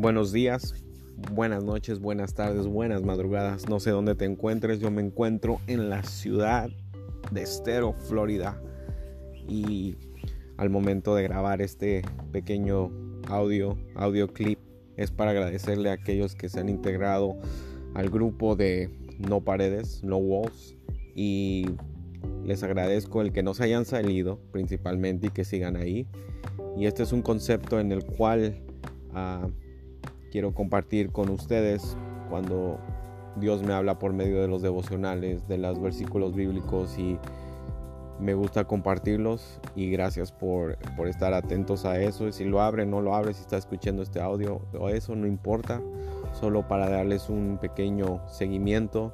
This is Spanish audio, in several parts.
Buenos días, buenas noches, buenas tardes, buenas madrugadas. No sé dónde te encuentres. Yo me encuentro en la ciudad de Estero, Florida. Y al momento de grabar este pequeño audio, audio clip, es para agradecerle a aquellos que se han integrado al grupo de No Paredes, No Walls. Y les agradezco el que no se hayan salido principalmente y que sigan ahí. Y este es un concepto en el cual... Uh, quiero compartir con ustedes cuando Dios me habla por medio de los devocionales, de los versículos bíblicos y me gusta compartirlos y gracias por, por estar atentos a eso. Si lo abre, no lo abre, si está escuchando este audio o eso, no importa. Solo para darles un pequeño seguimiento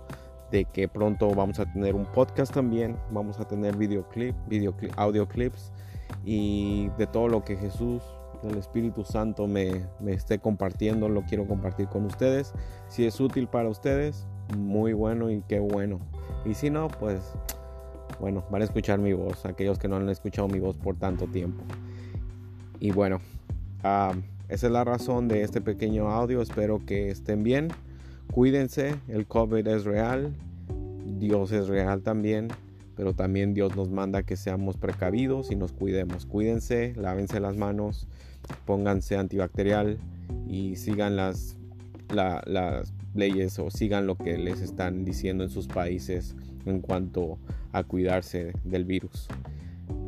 de que pronto vamos a tener un podcast también, vamos a tener videoclip, videoclip, audio clips y de todo lo que Jesús el Espíritu Santo me, esté compartiendo, lo quiero compartir con ustedes. Si es útil para ustedes, muy bueno y qué bueno. Y si no, pues bueno, van a escuchar mi voz, aquellos que no han escuchado mi voz por tanto tiempo. Y bueno, esa es la razón de este pequeño audio. Espero que estén bien. Cuídense, el COVID es real, Dios es real también pero también Dios nos manda que seamos precavidos y nos cuidemos. Cuídense, lávense las manos, pónganse antibacterial y sigan las, leyes o sigan lo que les están diciendo en sus países en cuanto a cuidarse del virus.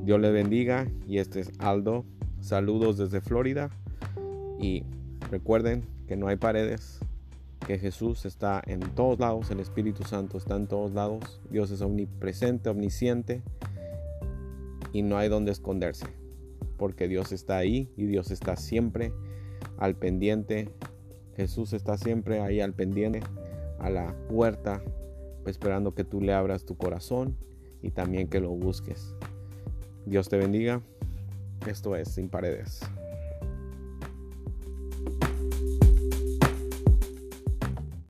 Dios les bendiga y este es Aldo. Saludos desde Florida y recuerden que no hay paredes, que Jesús está en todos lados, el Espíritu Santo está en todos lados, Dios es omnipresente, omnisciente y no hay donde esconderse, porque Dios está ahí y Dios está siempre al pendiente, Jesús está siempre ahí al pendiente, a la puerta, esperando que tú le abras tu corazón y también que lo busques. Dios te bendiga. Esto es Sin Paredes.